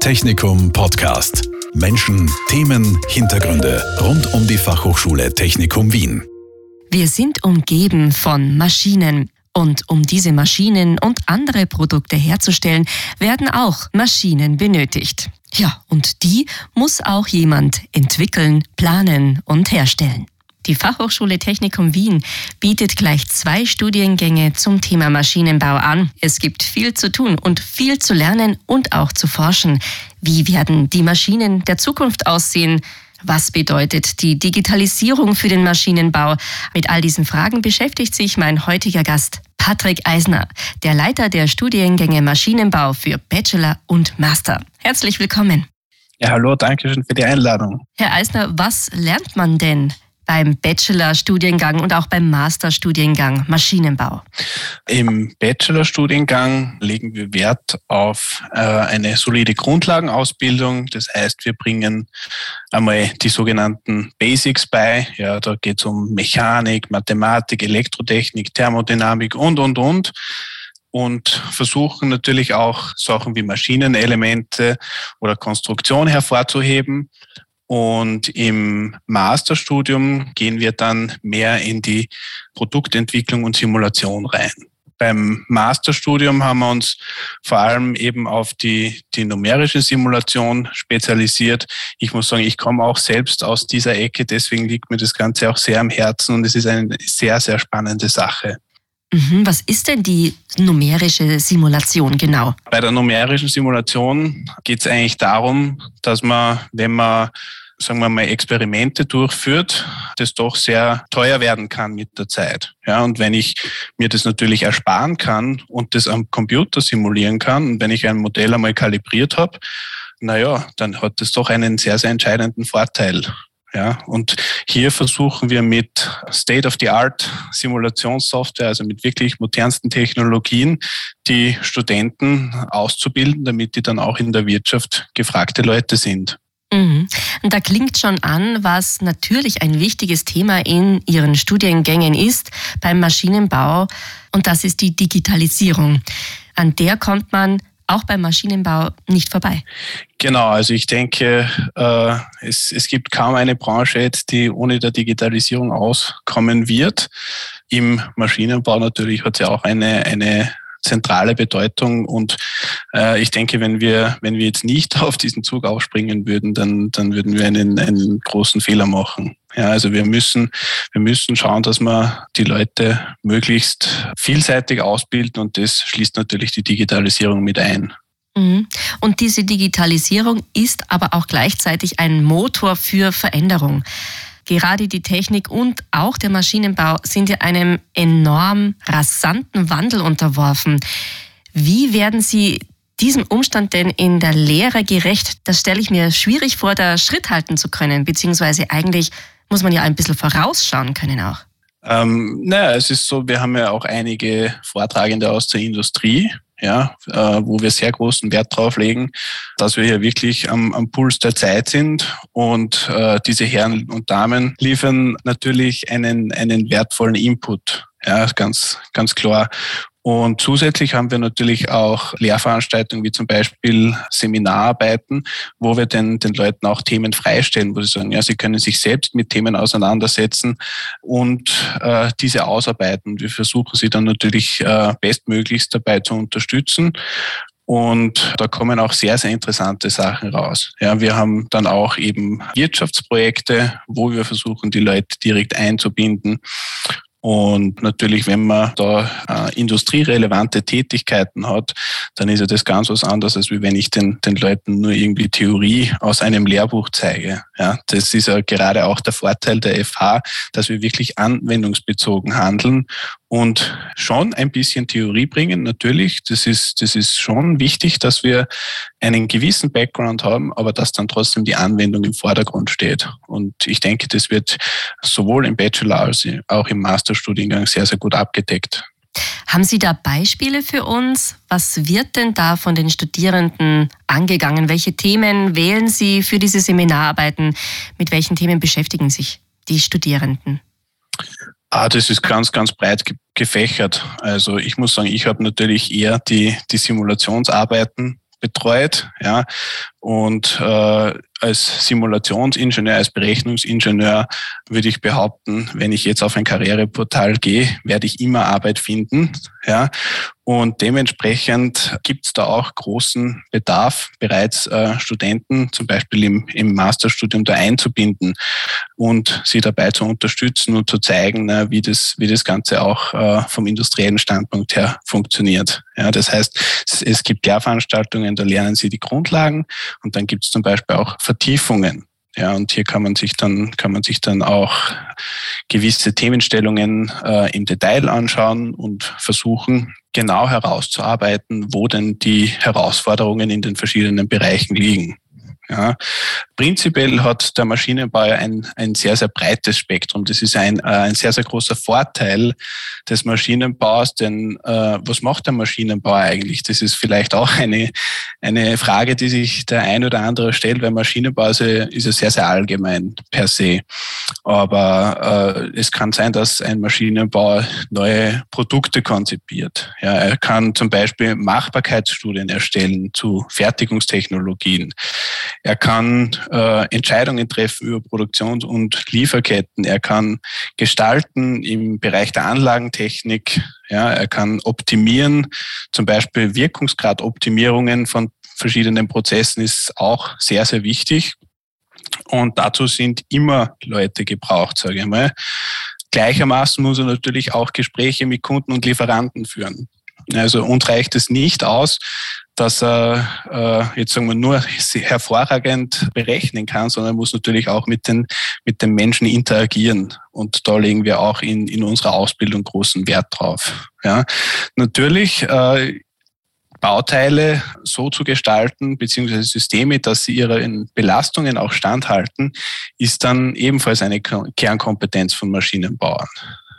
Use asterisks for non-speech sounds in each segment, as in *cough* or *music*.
Technikum Podcast. Menschen, Themen, Hintergründe rund um die Fachhochschule Technikum Wien. Wir sind umgeben von Maschinen. Und um diese Maschinen und andere Produkte herzustellen, werden auch Maschinen benötigt. Ja, und die muss auch jemand entwickeln, planen und herstellen. Die Fachhochschule Technikum Wien bietet gleich zwei Studiengänge zum Thema Maschinenbau an. Es gibt viel zu tun und viel zu lernen und auch zu forschen. Wie werden die Maschinen der Zukunft aussehen? Was bedeutet die Digitalisierung für den Maschinenbau? Mit all diesen Fragen beschäftigt sich mein heutiger Gast Patrick Eisner, der Leiter der Studiengänge Maschinenbau für Bachelor und Master. Herzlich willkommen. Ja, hallo, danke schön für die Einladung. Herr Eisner, was lernt man denn beim Bachelorstudiengang und auch beim Masterstudiengang Maschinenbau? Im Bachelorstudiengang legen wir Wert auf äh, eine solide Grundlagenausbildung. Das heißt, wir bringen einmal die sogenannten Basics bei. Ja, da geht es um Mechanik, Mathematik, Elektrotechnik, Thermodynamik und, und, und und versuchen natürlich auch Sachen wie Maschinenelemente oder Konstruktion hervorzuheben und im Masterstudium gehen wir dann mehr in die Produktentwicklung und Simulation rein. Beim Masterstudium haben wir uns vor allem eben auf die, die numerische Simulation spezialisiert. Ich muss sagen, ich komme auch selbst aus dieser Ecke, deswegen liegt mir das Ganze auch sehr am Herzen und es ist eine sehr, sehr spannende Sache. Mhm, was ist denn die numerische Simulation genau? Bei der numerischen Simulation geht es eigentlich darum, dass man, wenn man sagen wir mal, Experimente durchführt, das doch sehr teuer werden kann mit der Zeit. Ja, und wenn ich mir das natürlich ersparen kann und das am Computer simulieren kann und wenn ich ein Modell einmal kalibriert habe, naja, dann hat das doch einen sehr, sehr entscheidenden Vorteil. Ja, und hier versuchen wir mit State-of-the-Art Simulationssoftware, also mit wirklich modernsten Technologien, die Studenten auszubilden, damit die dann auch in der Wirtschaft gefragte Leute sind. Mhm. Da klingt schon an, was natürlich ein wichtiges Thema in Ihren Studiengängen ist beim Maschinenbau. Und das ist die Digitalisierung. An der kommt man auch beim Maschinenbau nicht vorbei. Genau, also ich denke, äh, es, es gibt kaum eine Branche jetzt, die ohne der Digitalisierung auskommen wird. Im Maschinenbau natürlich hat ja auch eine, eine zentrale Bedeutung. Und äh, ich denke, wenn wir, wenn wir jetzt nicht *laughs* auf diesen Zug aufspringen würden, dann, dann würden wir einen, einen großen Fehler machen. Ja, also wir müssen, wir müssen schauen, dass wir die Leute möglichst vielseitig ausbilden und das schließt natürlich die Digitalisierung mit ein. Mhm. Und diese Digitalisierung ist aber auch gleichzeitig ein Motor für Veränderung. Gerade die Technik und auch der Maschinenbau sind ja einem enorm rasanten Wandel unterworfen. Wie werden Sie diesem Umstand denn in der Lehre gerecht? Das stelle ich mir schwierig vor, da Schritt halten zu können, beziehungsweise eigentlich muss man ja ein bisschen vorausschauen können auch. Ähm, naja, es ist so, wir haben ja auch einige Vortragende aus der Industrie, ja, äh, wo wir sehr großen Wert drauf legen, dass wir hier wirklich am, am Puls der Zeit sind und äh, diese Herren und Damen liefern natürlich einen, einen wertvollen Input. Ja, ganz, ganz klar. Und zusätzlich haben wir natürlich auch Lehrveranstaltungen wie zum Beispiel Seminararbeiten, wo wir den, den Leuten auch Themen freistellen, wo sie sagen, ja, sie können sich selbst mit Themen auseinandersetzen und äh, diese ausarbeiten. Wir versuchen sie dann natürlich äh, bestmöglichst dabei zu unterstützen. Und da kommen auch sehr, sehr interessante Sachen raus. Ja, wir haben dann auch eben Wirtschaftsprojekte, wo wir versuchen, die Leute direkt einzubinden. Und natürlich, wenn man da äh, industrierelevante Tätigkeiten hat, dann ist ja das ganz was anderes, als wenn ich den, den Leuten nur irgendwie Theorie aus einem Lehrbuch zeige. Ja, das ist ja gerade auch der Vorteil der FH, dass wir wirklich anwendungsbezogen handeln und schon ein bisschen Theorie bringen. Natürlich, das ist, das ist schon wichtig, dass wir einen gewissen Background haben, aber dass dann trotzdem die Anwendung im Vordergrund steht. Und ich denke, das wird sowohl im Bachelor als auch im Masterstudiengang sehr, sehr gut abgedeckt. Haben Sie da Beispiele für uns? Was wird denn da von den Studierenden angegangen? Welche Themen wählen Sie für diese Seminararbeiten? Mit welchen Themen beschäftigen sich die Studierenden? Ah, das ist ganz, ganz breit gefächert. Also ich muss sagen, ich habe natürlich eher die, die Simulationsarbeiten betreut, ja, Und äh, als Simulationsingenieur, als Berechnungsingenieur würde ich behaupten, wenn ich jetzt auf ein Karriereportal gehe, werde ich immer Arbeit finden. Ja, und dementsprechend gibt es da auch großen Bedarf, bereits äh, Studenten zum Beispiel im, im Masterstudium da einzubinden und sie dabei zu unterstützen und zu zeigen, na, wie, das, wie das Ganze auch äh, vom industriellen Standpunkt her funktioniert. Ja, das heißt, es, es gibt Lehrveranstaltungen, da lernen sie die Grundlagen und dann gibt es zum Beispiel auch Vertiefungen. Ja, und hier kann man sich dann, kann man sich dann auch gewisse Themenstellungen äh, im Detail anschauen und versuchen, genau herauszuarbeiten, wo denn die Herausforderungen in den verschiedenen Bereichen liegen. Ja. Prinzipiell hat der Maschinenbau ein, ein sehr, sehr breites Spektrum. Das ist ein, äh, ein sehr, sehr großer Vorteil des Maschinenbaus, denn äh, was macht der Maschinenbau eigentlich? Das ist vielleicht auch eine, eine Frage, die sich der ein oder andere stellt, weil Maschinenbau ist ist ja sehr, sehr allgemein per se. Aber äh, es kann sein, dass ein Maschinenbauer neue Produkte konzipiert. Ja, er kann zum Beispiel Machbarkeitsstudien erstellen zu Fertigungstechnologien. Er kann äh, Entscheidungen treffen über Produktions- und Lieferketten. Er kann gestalten im Bereich der Anlagentechnik. Ja, er kann optimieren, zum Beispiel Wirkungsgradoptimierungen von verschiedenen Prozessen ist auch sehr, sehr wichtig. Und dazu sind immer Leute gebraucht, sage ich mal. Gleichermaßen muss er natürlich auch Gespräche mit Kunden und Lieferanten führen. Also uns reicht es nicht aus, dass er äh, jetzt sagen wir nur hervorragend berechnen kann, sondern muss natürlich auch mit den mit den Menschen interagieren und da legen wir auch in in unserer Ausbildung großen Wert drauf. Ja, natürlich äh, Bauteile so zu gestalten, beziehungsweise Systeme, dass sie ihren Belastungen auch standhalten, ist dann ebenfalls eine Kernkompetenz von Maschinenbauern.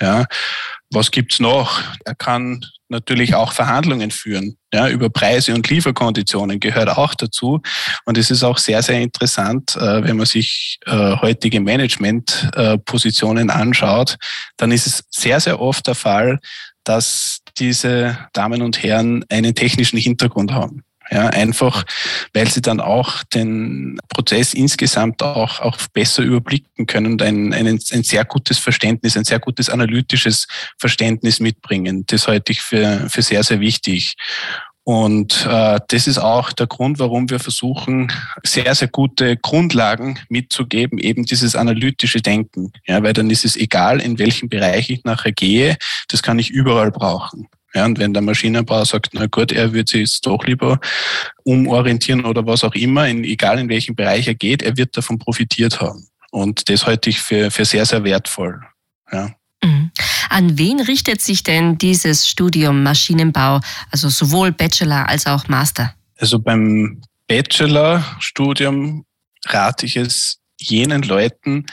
Ja. Was gibt's noch? Er kann natürlich auch Verhandlungen führen. Ja, über Preise und Lieferkonditionen gehört auch dazu. Und es ist auch sehr, sehr interessant, äh, wenn man sich äh, heutige Managementpositionen anschaut, dann ist es sehr, sehr oft der Fall, dass diese Damen und Herren einen technischen Hintergrund haben. Ja, einfach, weil sie dann auch den Prozess insgesamt auch, auch besser überblicken können und ein, ein, ein sehr gutes Verständnis, ein sehr gutes analytisches Verständnis mitbringen. Das halte ich für, für sehr, sehr wichtig. Und äh, das ist auch der Grund, warum wir versuchen, sehr, sehr gute Grundlagen mitzugeben, eben dieses analytische Denken. Ja, weil dann ist es egal, in welchem Bereich ich nachher gehe, das kann ich überall brauchen. Ja, und wenn der Maschinenbauer sagt, na gut, er wird sich jetzt doch lieber umorientieren oder was auch immer, in, egal in welchem Bereich er geht, er wird davon profitiert haben. Und das halte ich für, für sehr, sehr wertvoll. Ja. Mhm. An wen richtet sich denn dieses Studium Maschinenbau, also sowohl Bachelor als auch Master? Also beim Bachelorstudium rate ich es jenen Leuten,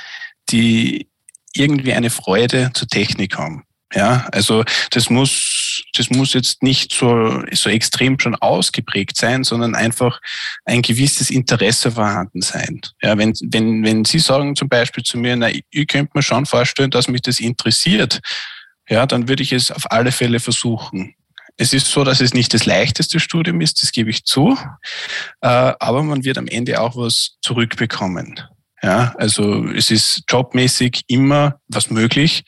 die irgendwie eine Freude zur Technik haben. Ja, also das muss, das muss jetzt nicht so, so extrem schon ausgeprägt sein, sondern einfach ein gewisses Interesse vorhanden sein. Ja, wenn, wenn, wenn Sie sagen zum Beispiel zu mir, na, ich könnte mir schon vorstellen, dass mich das interessiert, ja, dann würde ich es auf alle Fälle versuchen. Es ist so, dass es nicht das leichteste Studium ist, das gebe ich zu, äh, aber man wird am Ende auch was zurückbekommen. Ja, also es ist jobmäßig immer was möglich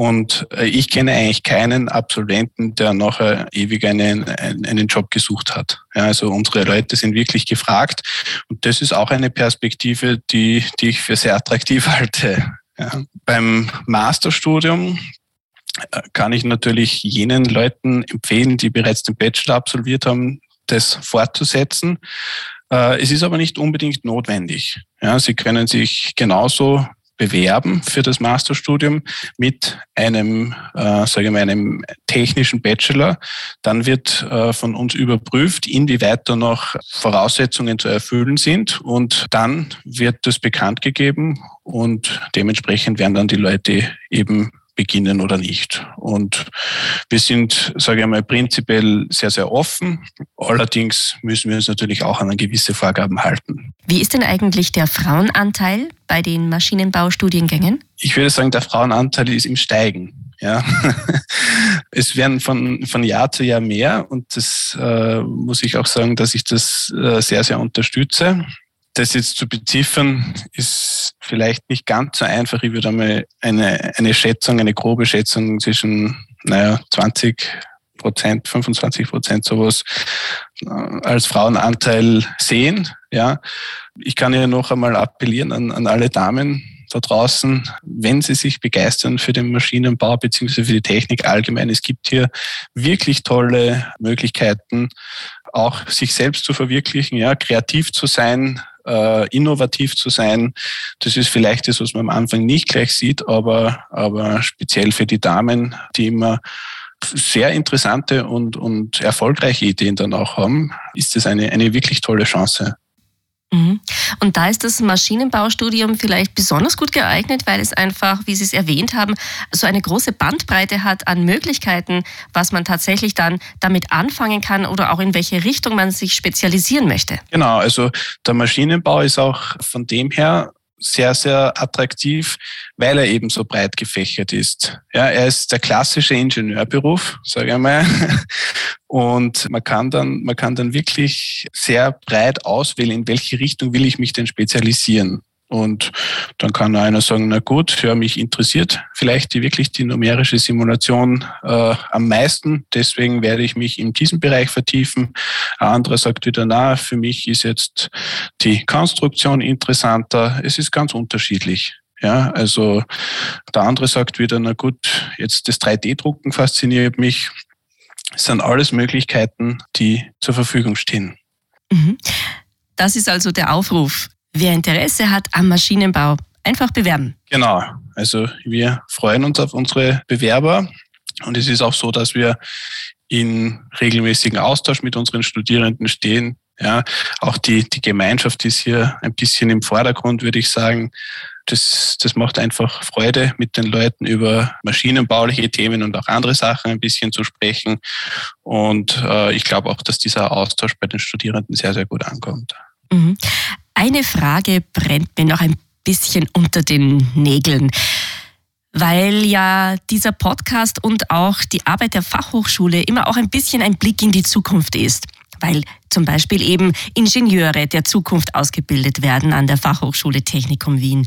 und äh, ich kenne eigentlich keinen Absolventen, der nachher ewig einen, einen Job gesucht hat. Ja, also unsere Leute sind wirklich gefragt. Und das ist auch eine Perspektive, die, die ich für sehr attraktiv *laughs* halte. Ja. Beim Masterstudium äh, kann ich natürlich jenen Leuten empfehlen, die bereits den Bachelor absolviert haben, das fortzusetzen. Äh, es ist aber nicht unbedingt notwendig. Ja, Sie können sich genauso bewerben für das Masterstudium mit einem, äh, sage mal, einem technischen Bachelor. Dann wird äh, von uns überprüft, inwieweit da noch Voraussetzungen zu erfüllen sind und dann wird das bekannt gegeben und dementsprechend werden dann die Leute eben beginnen oder nicht. Und wir sind, sage ich mal, prinzipiell sehr, sehr offen. Allerdings müssen wir uns natürlich auch an gewisse Vorgaben halten. Wie ist denn eigentlich der Frauenanteil bei den Maschinenbaustudiengängen? Ich würde sagen, der Frauenanteil ist im Steigen. Ja, *laughs* es werden von, von Jahr zu Jahr mehr und das äh, muss ich auch sagen, dass ich das äh, sehr, sehr unterstütze. Das jetzt zu beziffern, ist vielleicht nicht ganz so einfach. Ich würde einmal eine, eine Schätzung, eine grobe Schätzung zwischen, naja, 20 Prozent, 25 Prozent sowas äh, als Frauenanteil sehen. Ja, ich kann ja noch einmal appellieren an, an alle Damen da draußen, wenn sie sich begeistern für den Maschinenbau bzw. für die Technik allgemein. Es gibt hier wirklich tolle Möglichkeiten, auch sich selbst zu verwirklichen, ja, kreativ zu sein, äh, innovativ zu sein. Das ist vielleicht das, was man am Anfang nicht gleich sieht, aber, aber speziell für die Damen, die immer sehr interessante und, und erfolgreiche Ideen dann auch haben, ist das eine, eine wirklich tolle Chance. Mhm. Und da ist das Maschinenbaustudium vielleicht besonders gut geeignet, weil es einfach, wie Sie es erwähnt haben, so eine große Bandbreite hat an Möglichkeiten, was man tatsächlich dann damit anfangen kann oder auch in welche Richtung man sich spezialisieren möchte. Genau, also der Maschinenbau ist auch von dem her sehr, sehr attraktiv, weil er eben so breit gefächert ist. Ja, er ist der klassische Ingenieurberuf, sage ich mal. *laughs* Und man kann dann, man kann dann wirklich sehr breit auswählen, in welche Richtung will ich mich denn spezialisieren. Und dann kann einer sagen, na gut, ja, mich interessiert vielleicht die, wirklich die numerische Simulation äh, am meisten, deswegen werde ich mich in diesem Bereich vertiefen. Ein anderer sagt wieder, na, für mich ist jetzt die Konstruktion interessanter. Es ist ganz unterschiedlich. Ja, also der andere sagt wieder, na gut, jetzt das 3D-Drucken fasziniert mich. Es sind alles Möglichkeiten, die zur Verfügung stehen. Mhm. Das ist also der Aufruf Wer Interesse hat am Maschinenbau, einfach bewerben. Genau. Also wir freuen uns auf unsere Bewerber. Und es ist auch so, dass wir in regelmäßigen Austausch mit unseren Studierenden stehen. Ja, auch die, die Gemeinschaft ist hier ein bisschen im Vordergrund, würde ich sagen. Das, das macht einfach Freude, mit den Leuten über maschinenbauliche Themen und auch andere Sachen ein bisschen zu sprechen. Und äh, ich glaube auch, dass dieser Austausch bei den Studierenden sehr, sehr gut ankommt. Mhm. Eine Frage brennt mir noch ein bisschen unter den Nägeln weil ja dieser Podcast und auch die Arbeit der Fachhochschule immer auch ein bisschen ein Blick in die Zukunft ist. Weil zum Beispiel eben Ingenieure der Zukunft ausgebildet werden an der Fachhochschule Technikum Wien.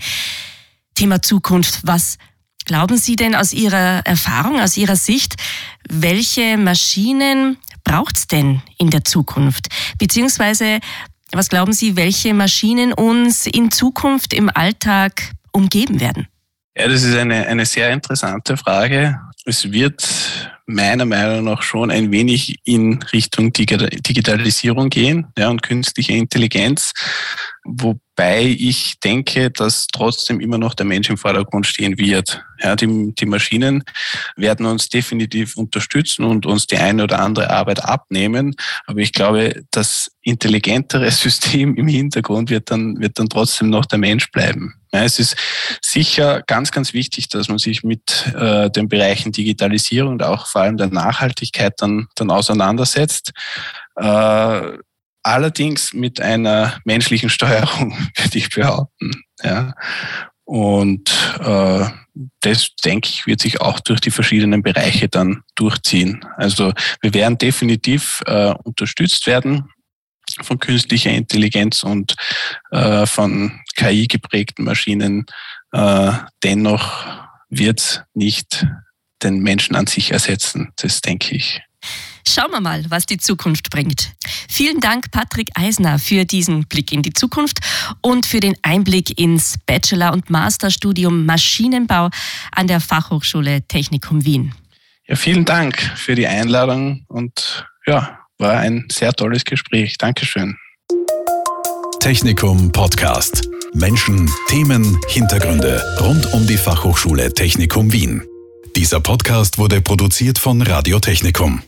Thema Zukunft, was glauben Sie denn aus Ihrer Erfahrung, aus Ihrer Sicht, welche Maschinen braucht es denn in der Zukunft? Beziehungsweise was glauben Sie, welche Maschinen uns in Zukunft im Alltag umgeben werden? Ja, das ist eine, eine sehr interessante Frage. Es wird meiner Meinung nach schon ein wenig in Richtung Digitalisierung gehen ja, und künstliche Intelligenz, wobei ich denke, dass trotzdem immer noch der Mensch im Vordergrund stehen wird. Ja, die, die Maschinen werden uns definitiv unterstützen und uns die eine oder andere Arbeit abnehmen, aber ich glaube, das intelligentere *laughs* System im Hintergrund wird dann, wird dann trotzdem noch der Mensch bleiben. Ja, es ist sicher ganz, ganz wichtig, dass man sich mit äh, den Bereichen Digitalisierung und auch vor allem der Nachhaltigkeit dann, dann auseinandersetzt. Äh, allerdings mit einer menschlichen Steuerung, *laughs* würde ich behaupten. Ja. Und äh, das, denke ich, wird sich auch durch die verschiedenen Bereiche dann durchziehen. Also wir werden definitiv äh, unterstützt werden von künstlicher Intelligenz und äh, von KI geprägten Maschinen. Äh, dennoch wird nicht den Menschen an sich ersetzen. Das denke ich. Schauen wir mal, was die Zukunft bringt. Vielen Dank, Patrick Eisner, für diesen Blick in die Zukunft und für den Einblick ins Bachelor- und Masterstudium Maschinenbau an der Fachhochschule Technikum Wien. Ja, vielen Dank für die Einladung und ja, war ein sehr tolles Gespräch. Dankeschön. Technikum Podcast. Menschen, Themen, Hintergründe rund um die Fachhochschule Technikum Wien. Dieser Podcast wurde produziert von Radio Technikum.